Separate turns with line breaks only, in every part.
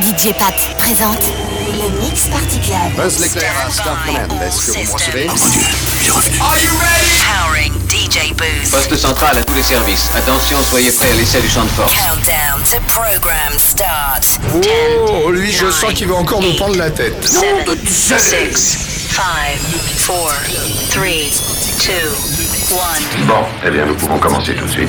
DJ Pat présente le Mix Party Club.
Buzz l'éclair à Star Command. Est-ce que vous me recevez
Are you ready?
Powering DJ Booth.
Poste central à tous les services. Attention, soyez prêts à l'essai du champ de force.
Countdown to program start.
Oh, lui, je sens qu'il va encore nous prendre la tête.
7, 6, 5, 4, 3, 2, 1.
Bon, eh bien, nous pouvons commencer tout de suite.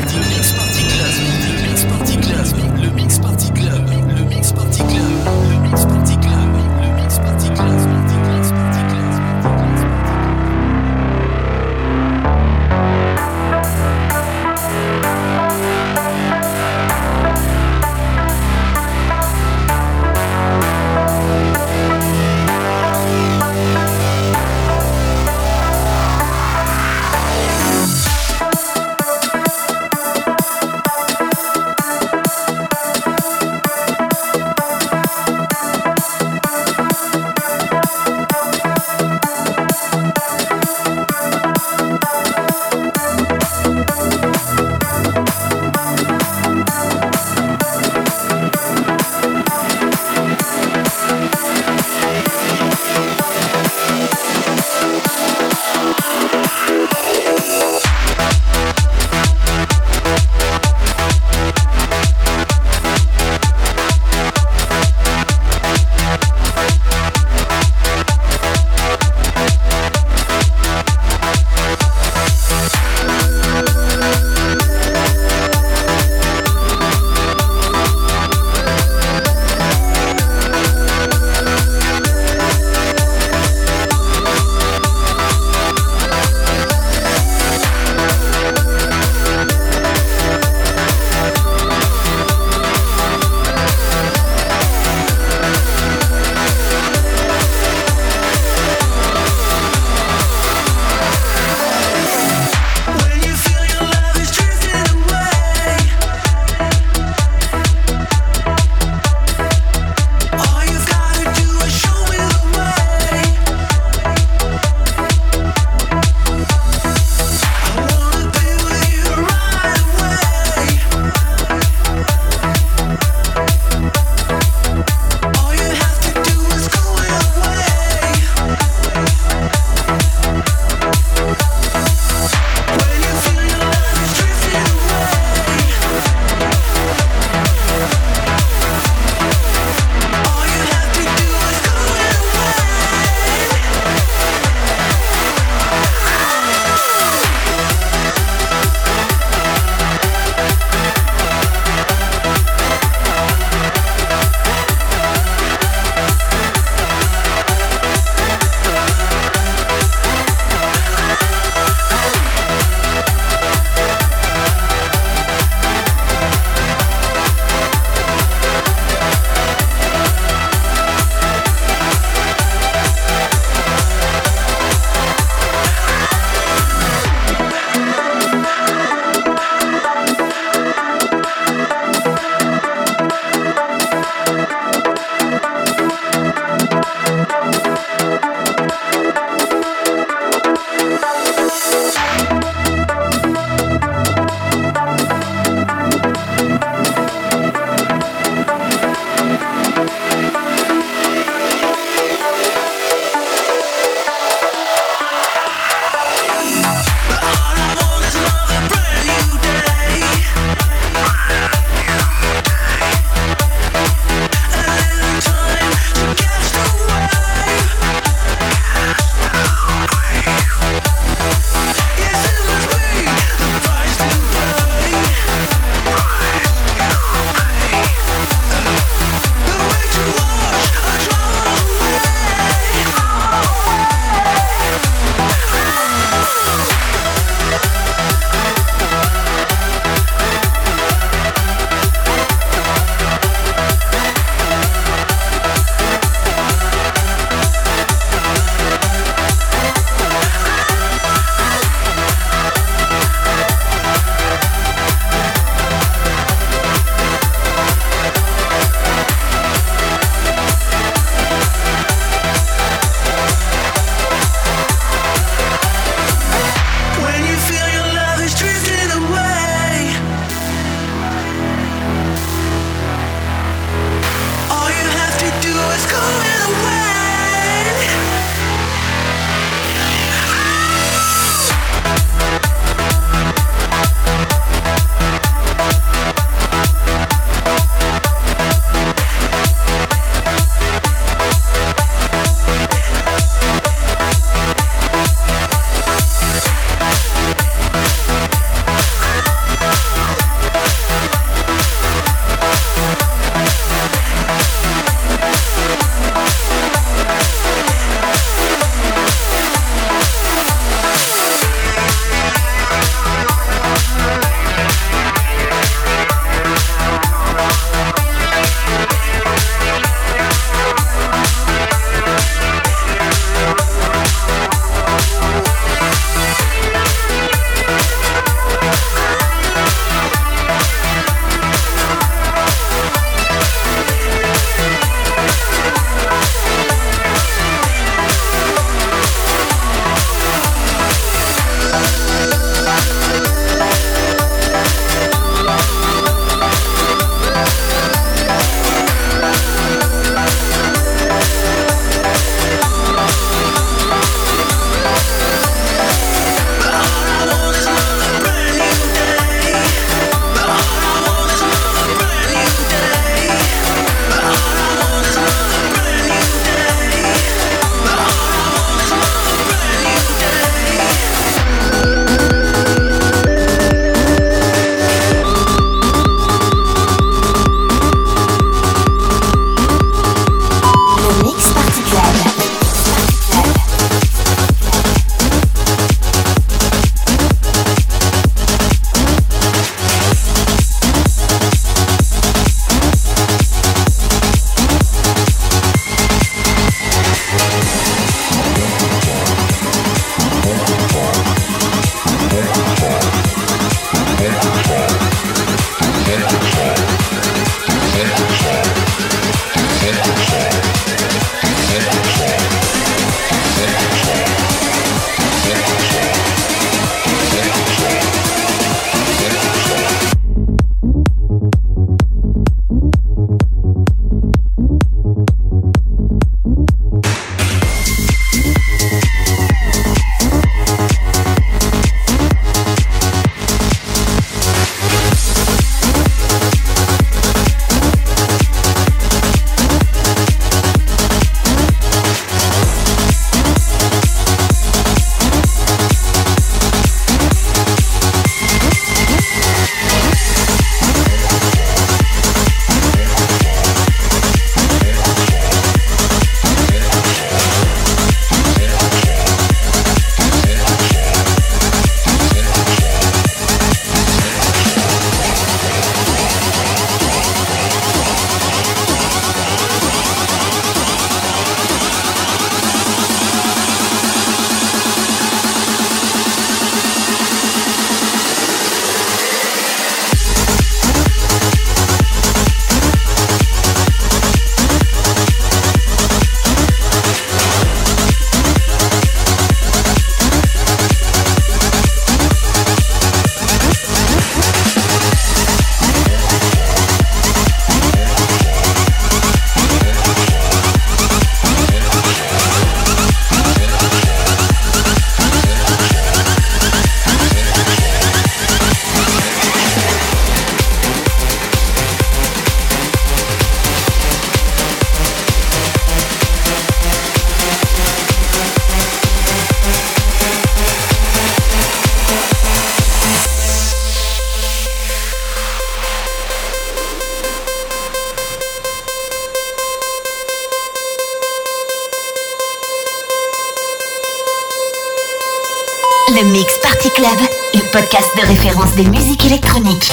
Podcast de référence des musiques électroniques.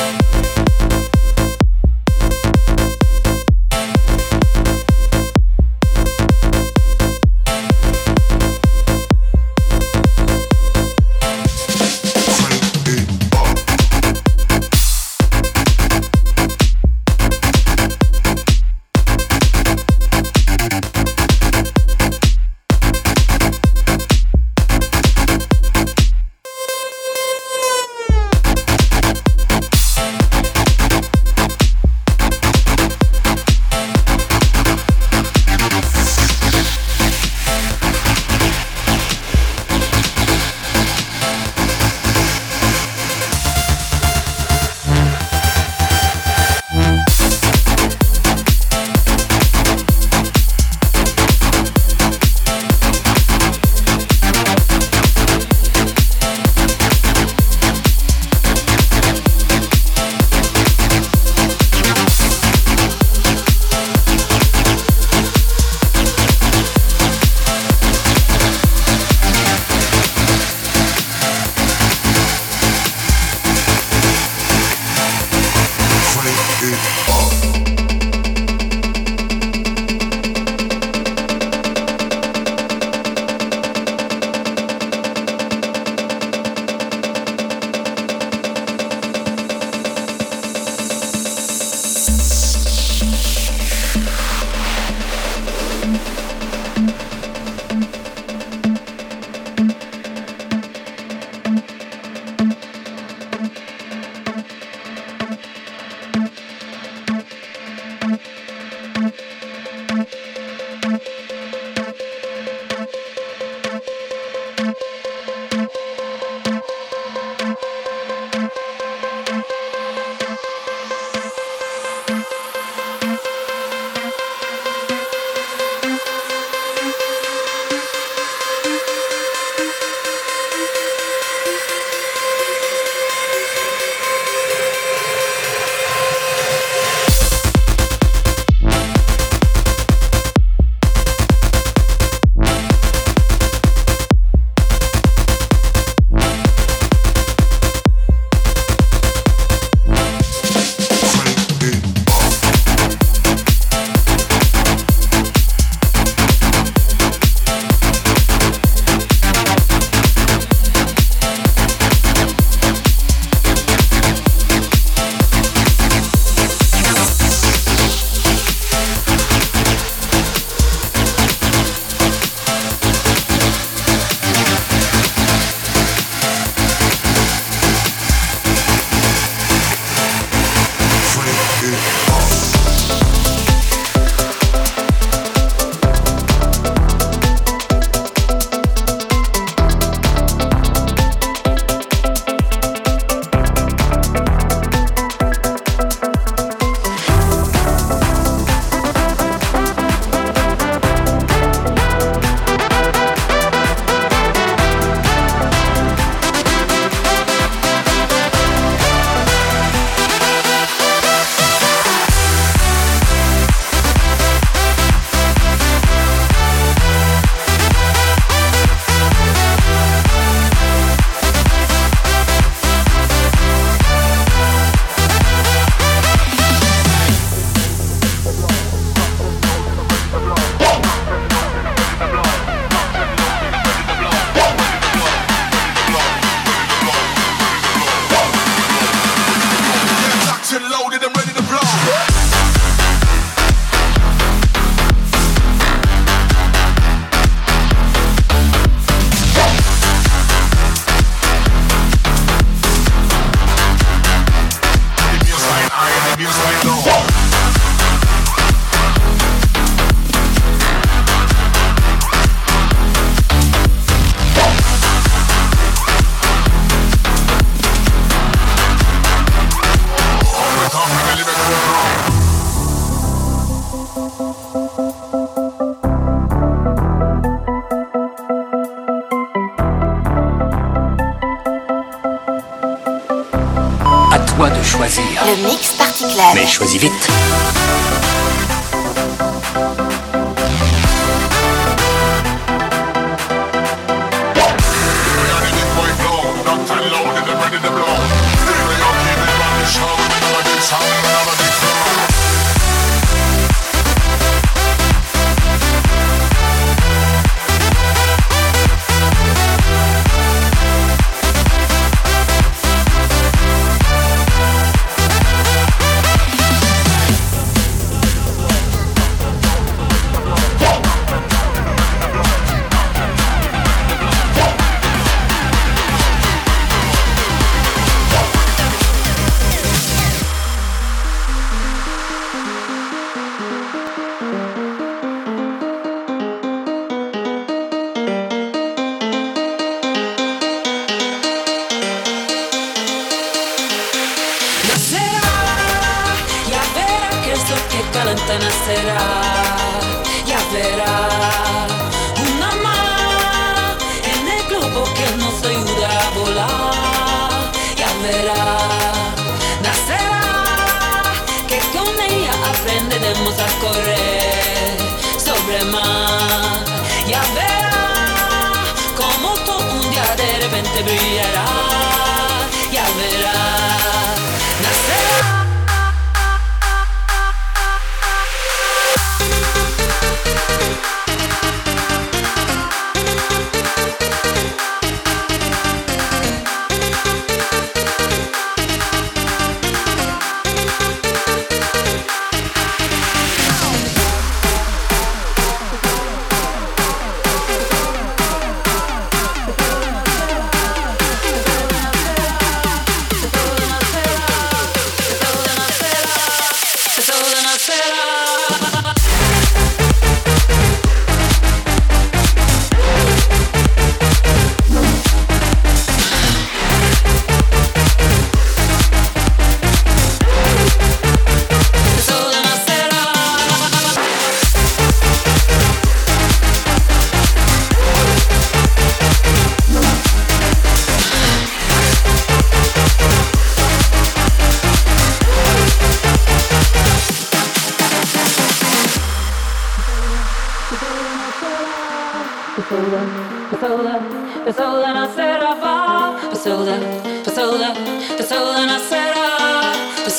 choisi vite.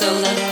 so love.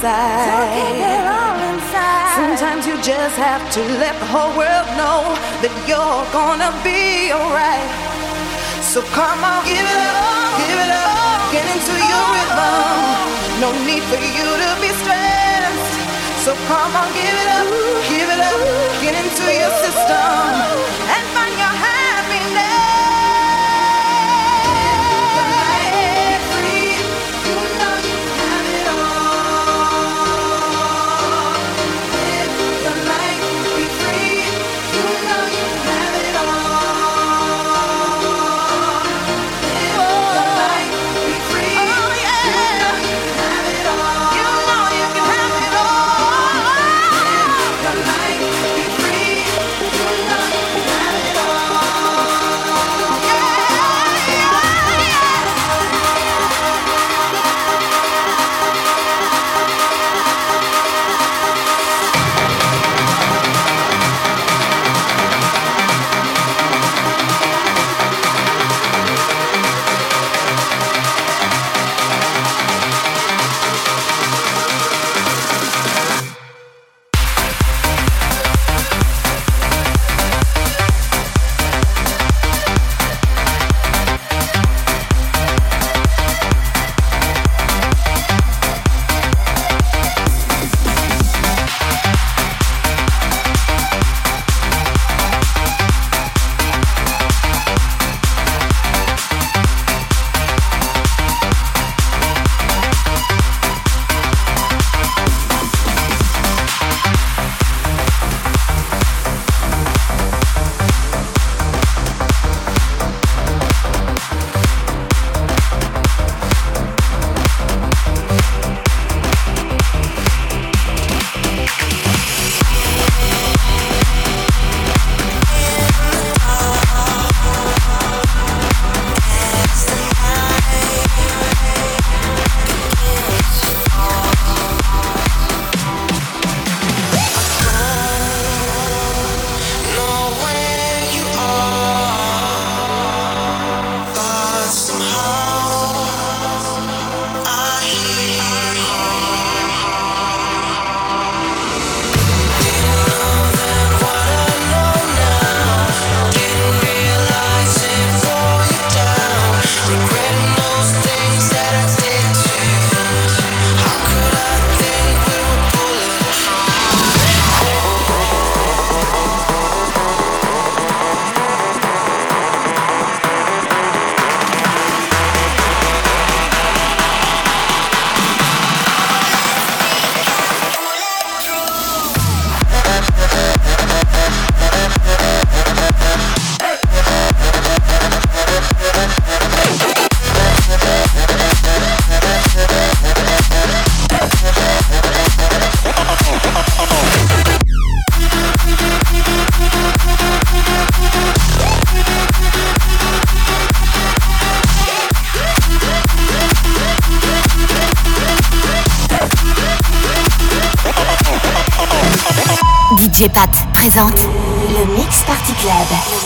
Inside. Don't keep it all inside. Sometimes you just have to let the whole world know that you're gonna be alright. So come on, give it up, give it up, get into your rhythm. No need for you to be stressed. So come on, give it up, give it up, get into your system and
DJ présente le Mix Party Club.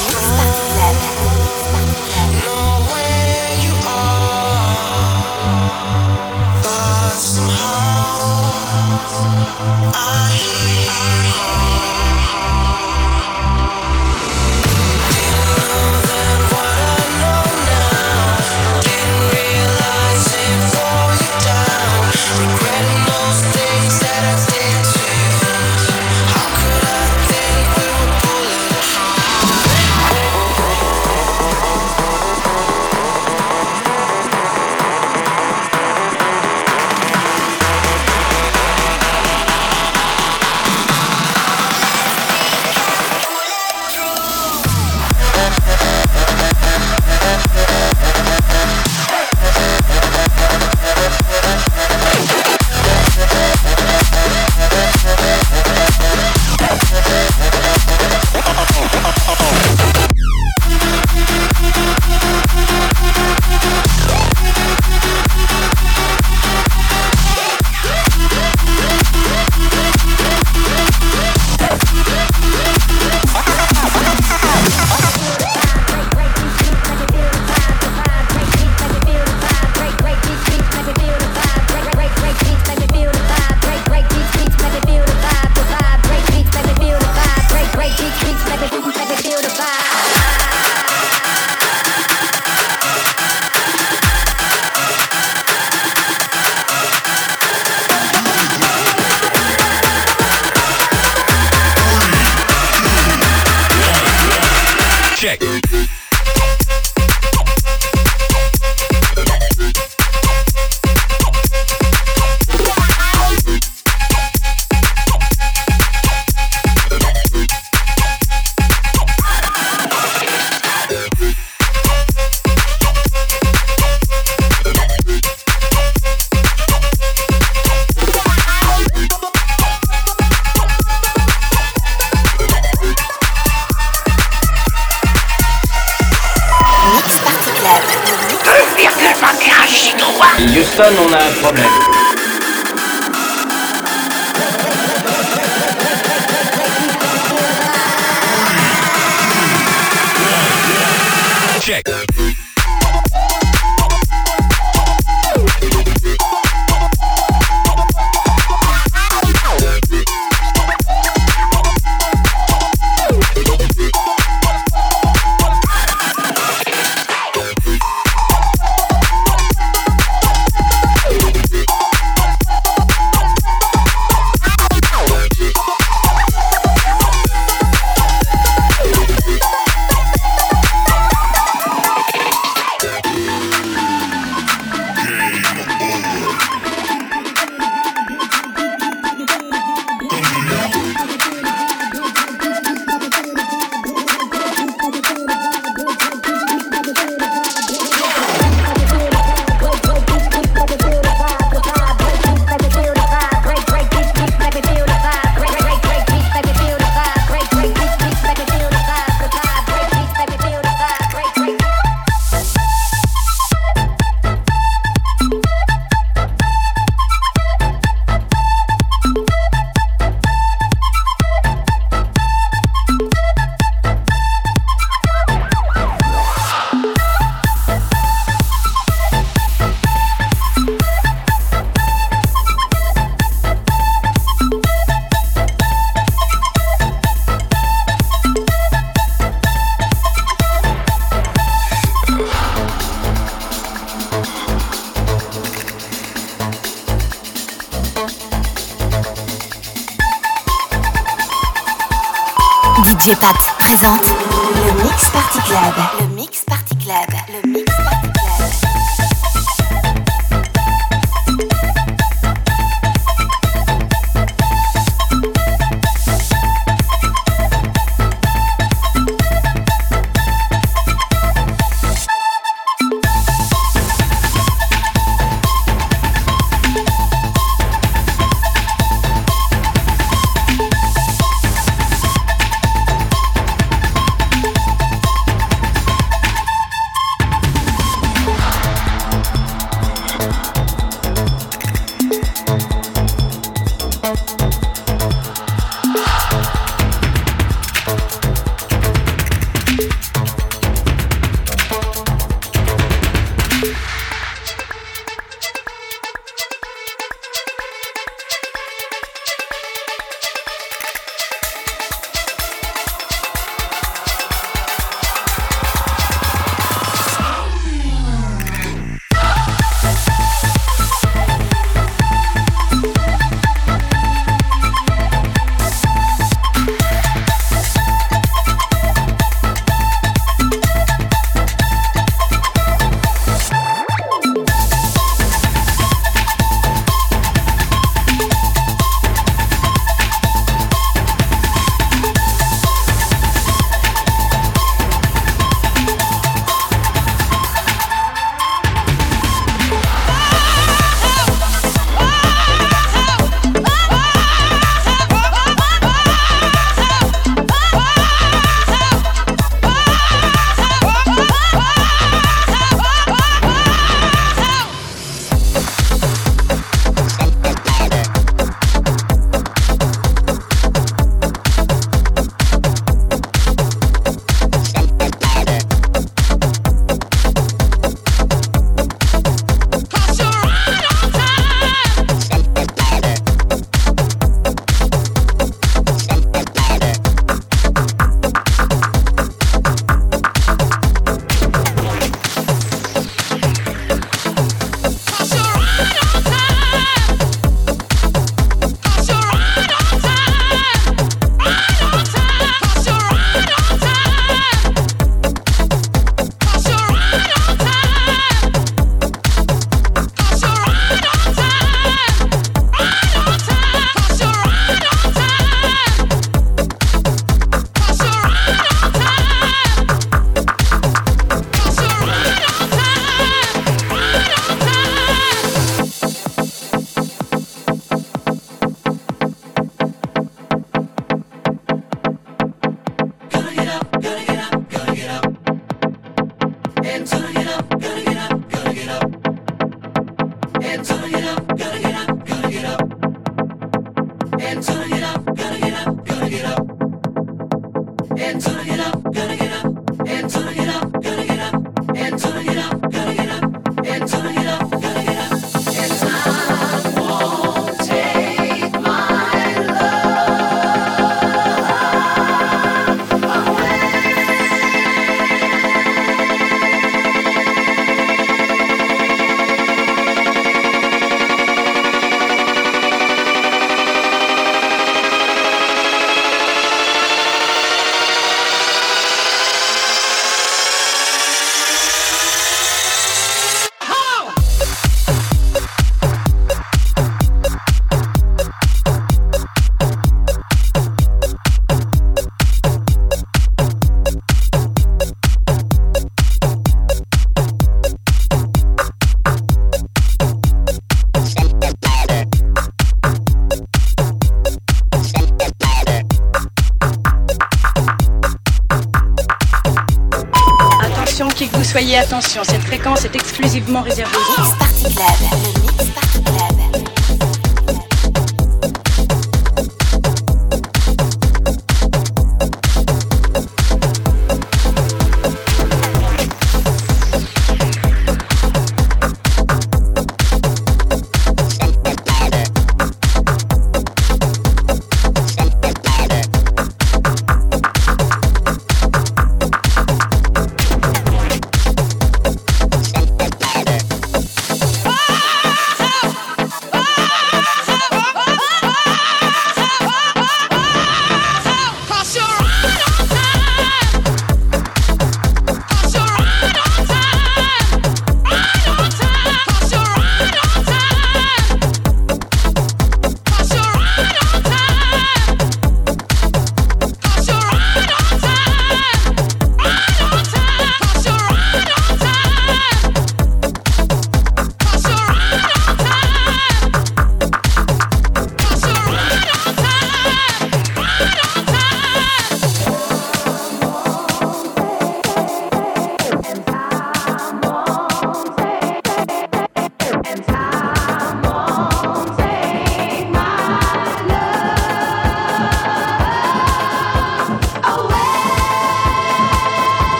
Attention, cette fréquence est exclusivement réservée aux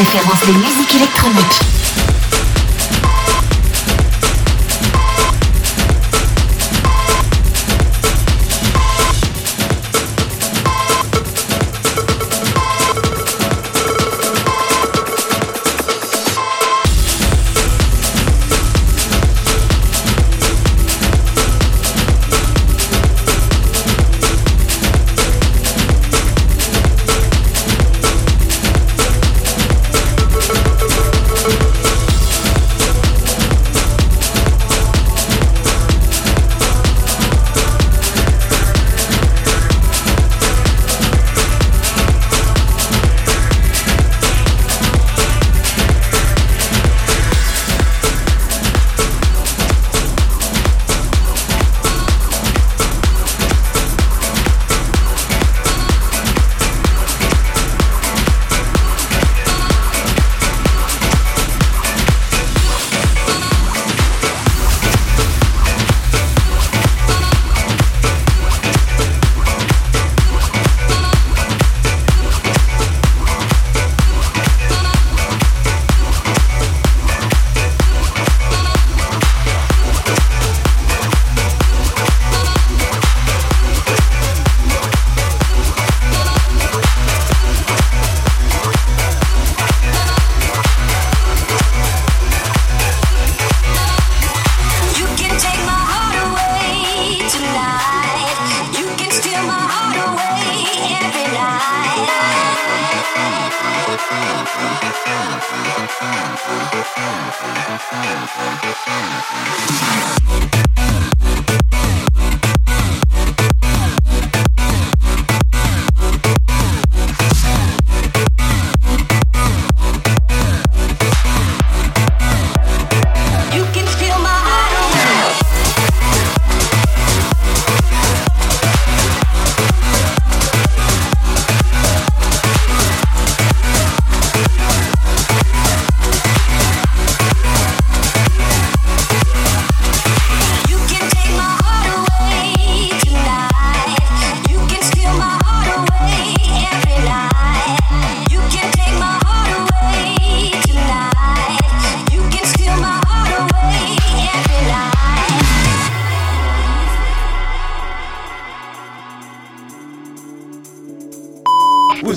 reference de musique.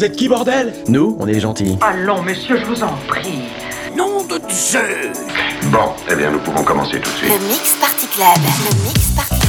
vous êtes qui, bordel? Nous, on est gentils.
Allons, messieurs, je vous en prie.
Nom de Dieu
Bon, eh bien, nous pouvons commencer tout de suite.
Le Mix Party Club. Le Mix Party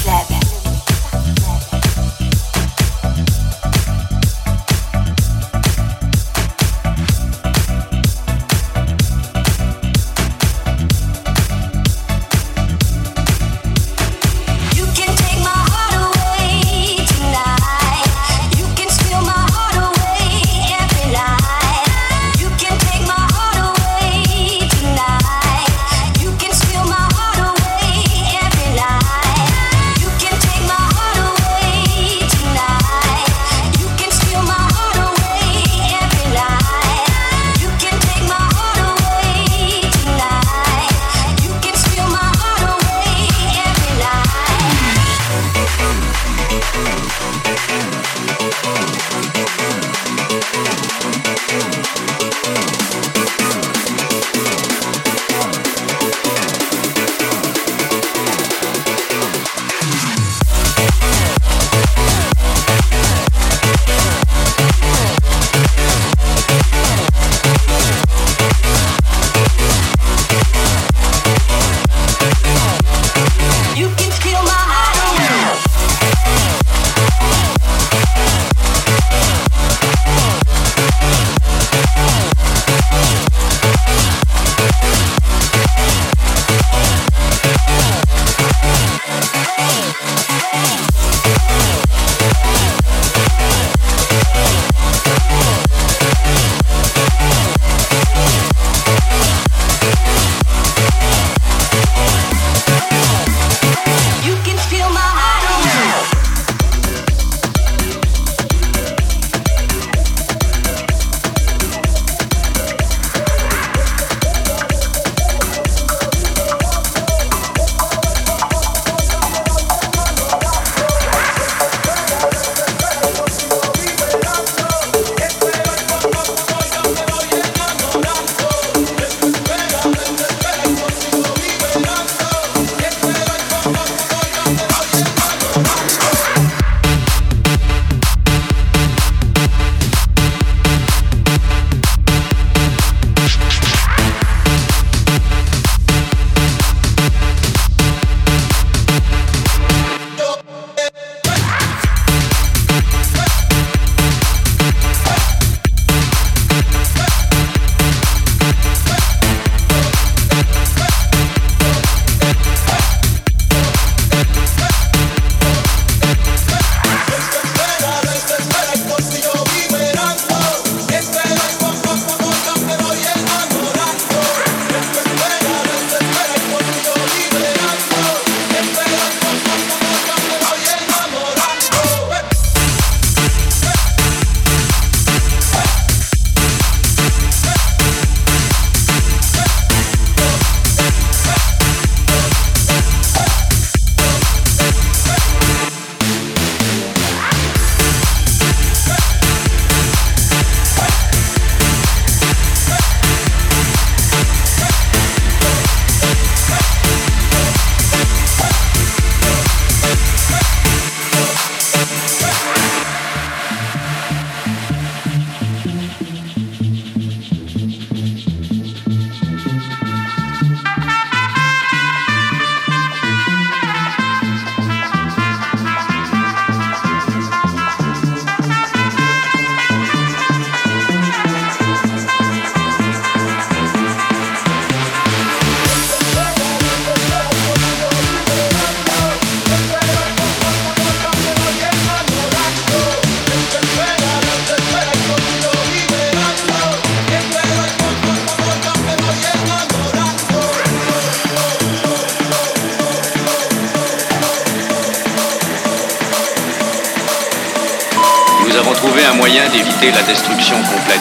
la destruction complète.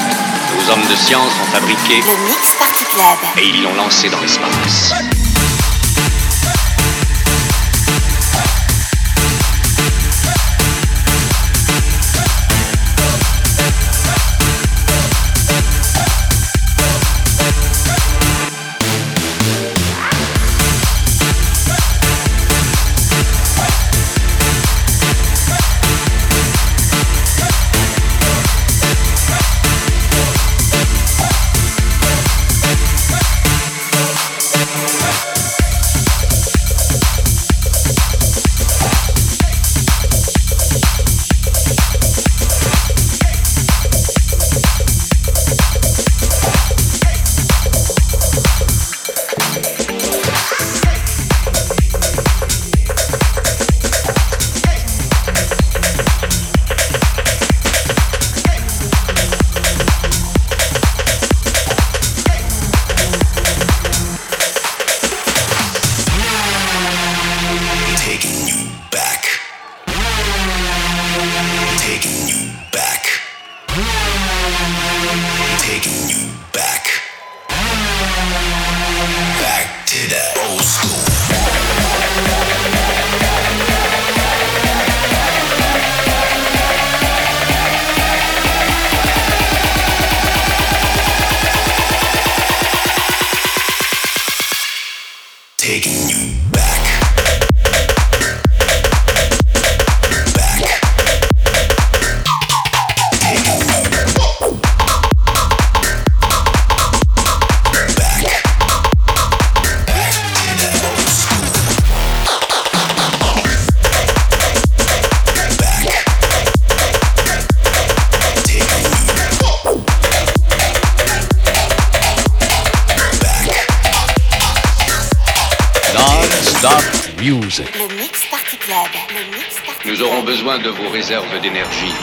Nos hommes de science ont fabriqué...
Le Mix Party Club.
Et ils l'ont lancé dans l'espace. Besoin de vos réserves d'énergie.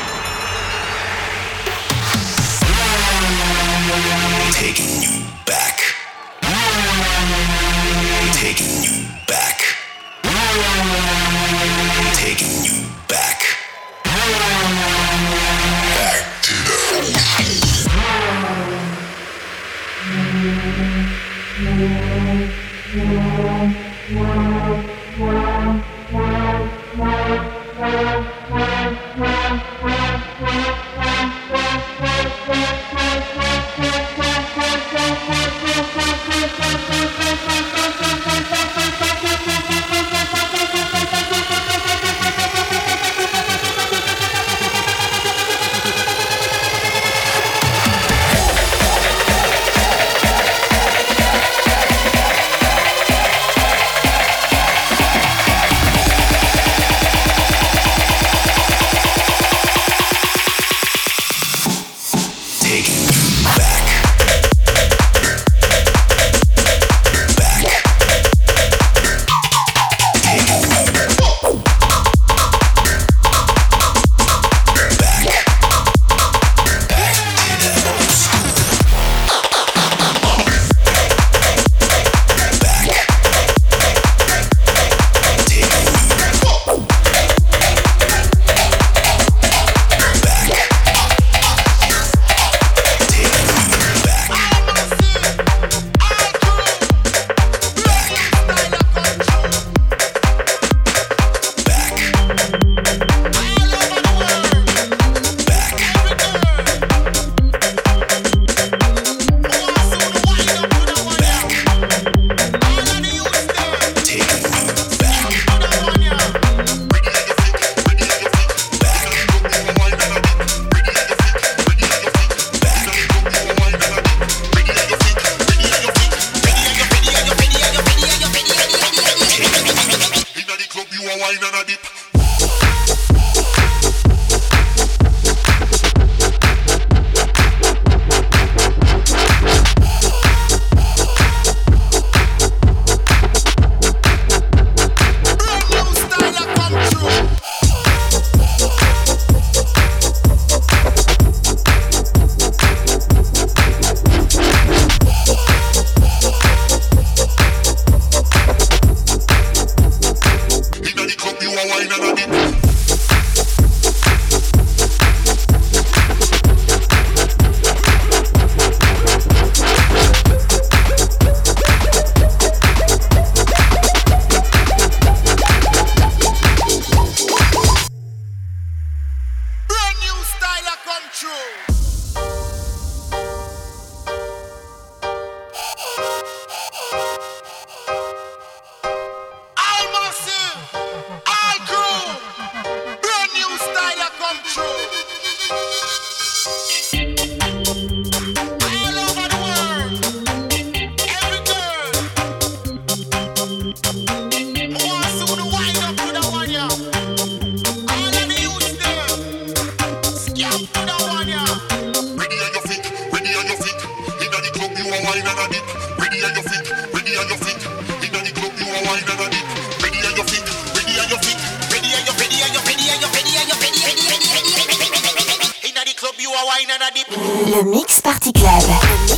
Le Mix Party Club.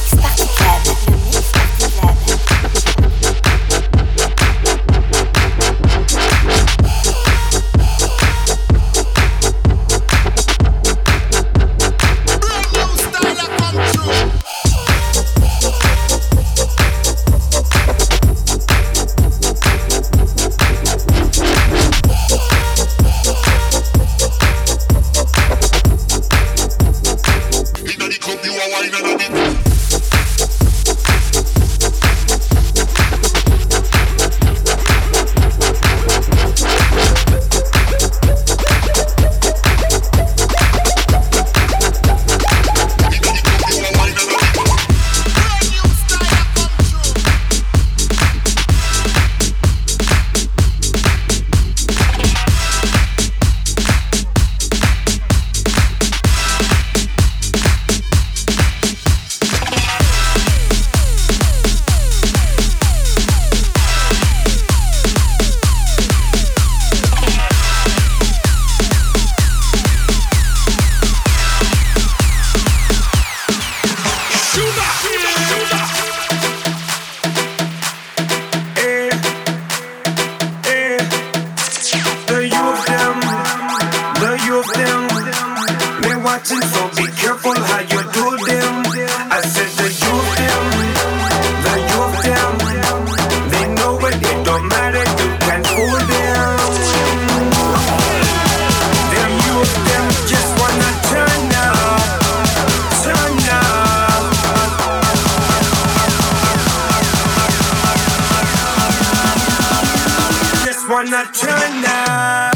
wanna turn
tonight.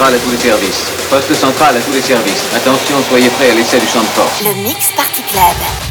centrale à tous les services. Poste central à tous les services. Attention, soyez prêts à l'essai du champ de force.
Le Mix Party Club.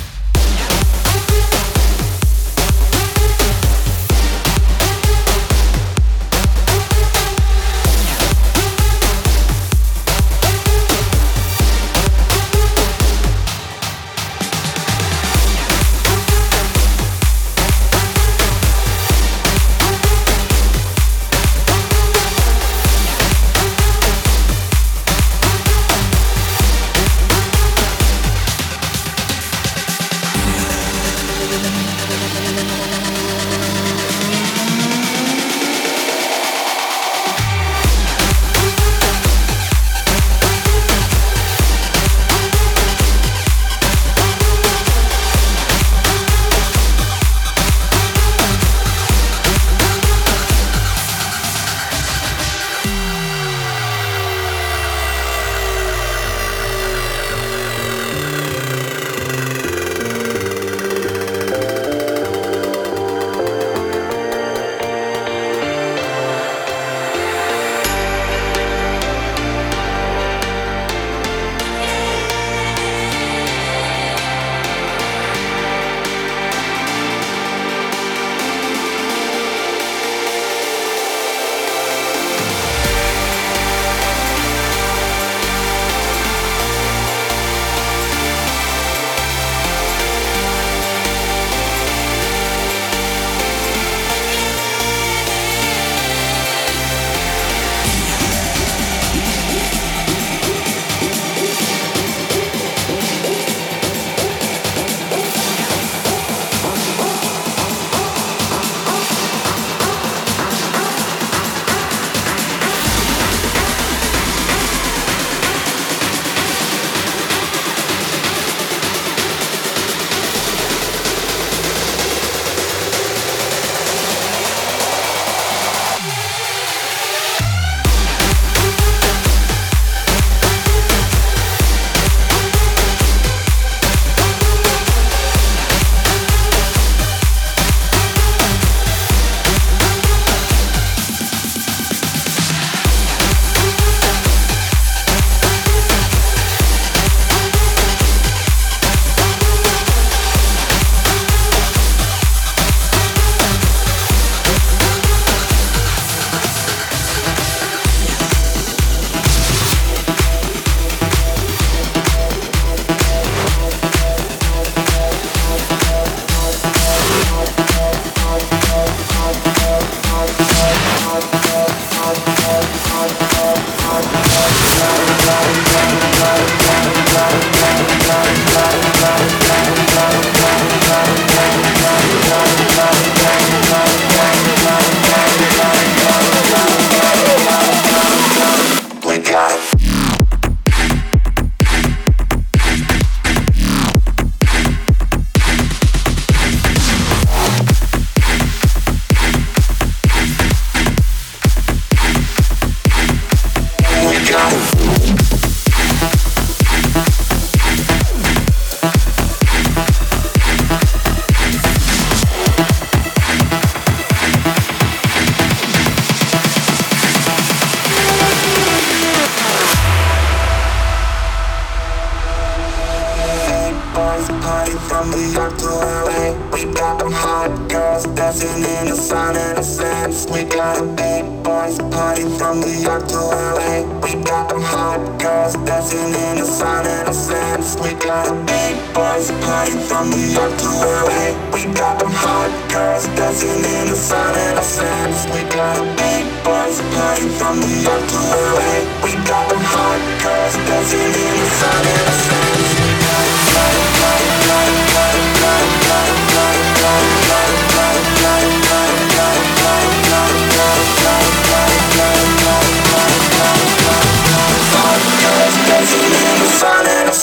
We got them hot girls dancing in the sun and the sands. We got a big boys party from the yard to LA. We got them hot girls dancing in the sun and the sands. We got a big boys party from the yard to LA. We got them hot girls dancing in the sun and the sands.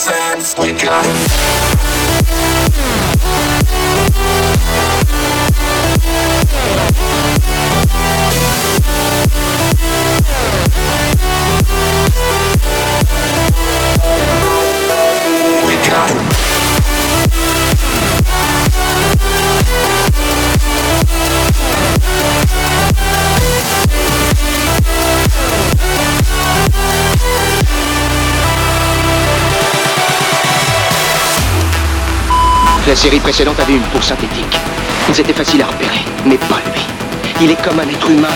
sense we got. We got. We'll be right back.
La série précédente avait une peau synthétique. Ils étaient faciles à repérer, mais pas lui. Il est comme un être humain.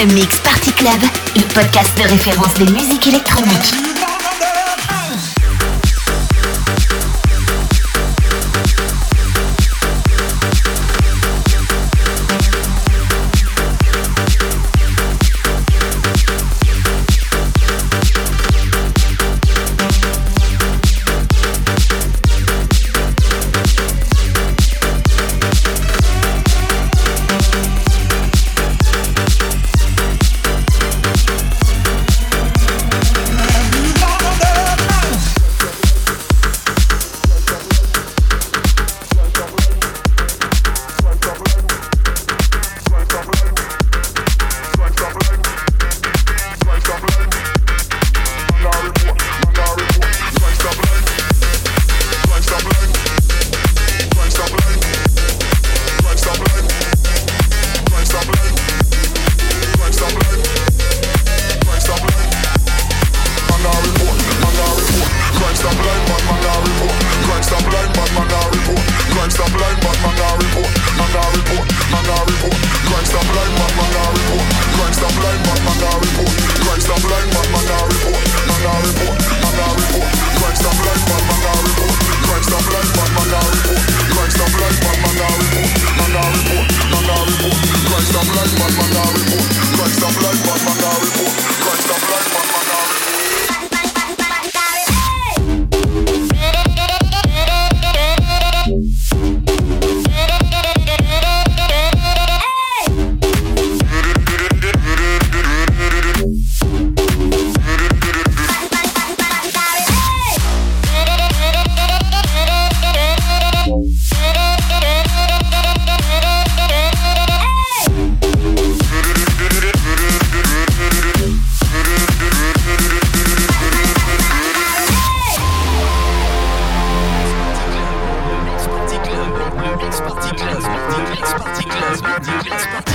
Le Mix Party Club, le podcast de référence des musiques électroniques.
Class Party, Class
Party, Class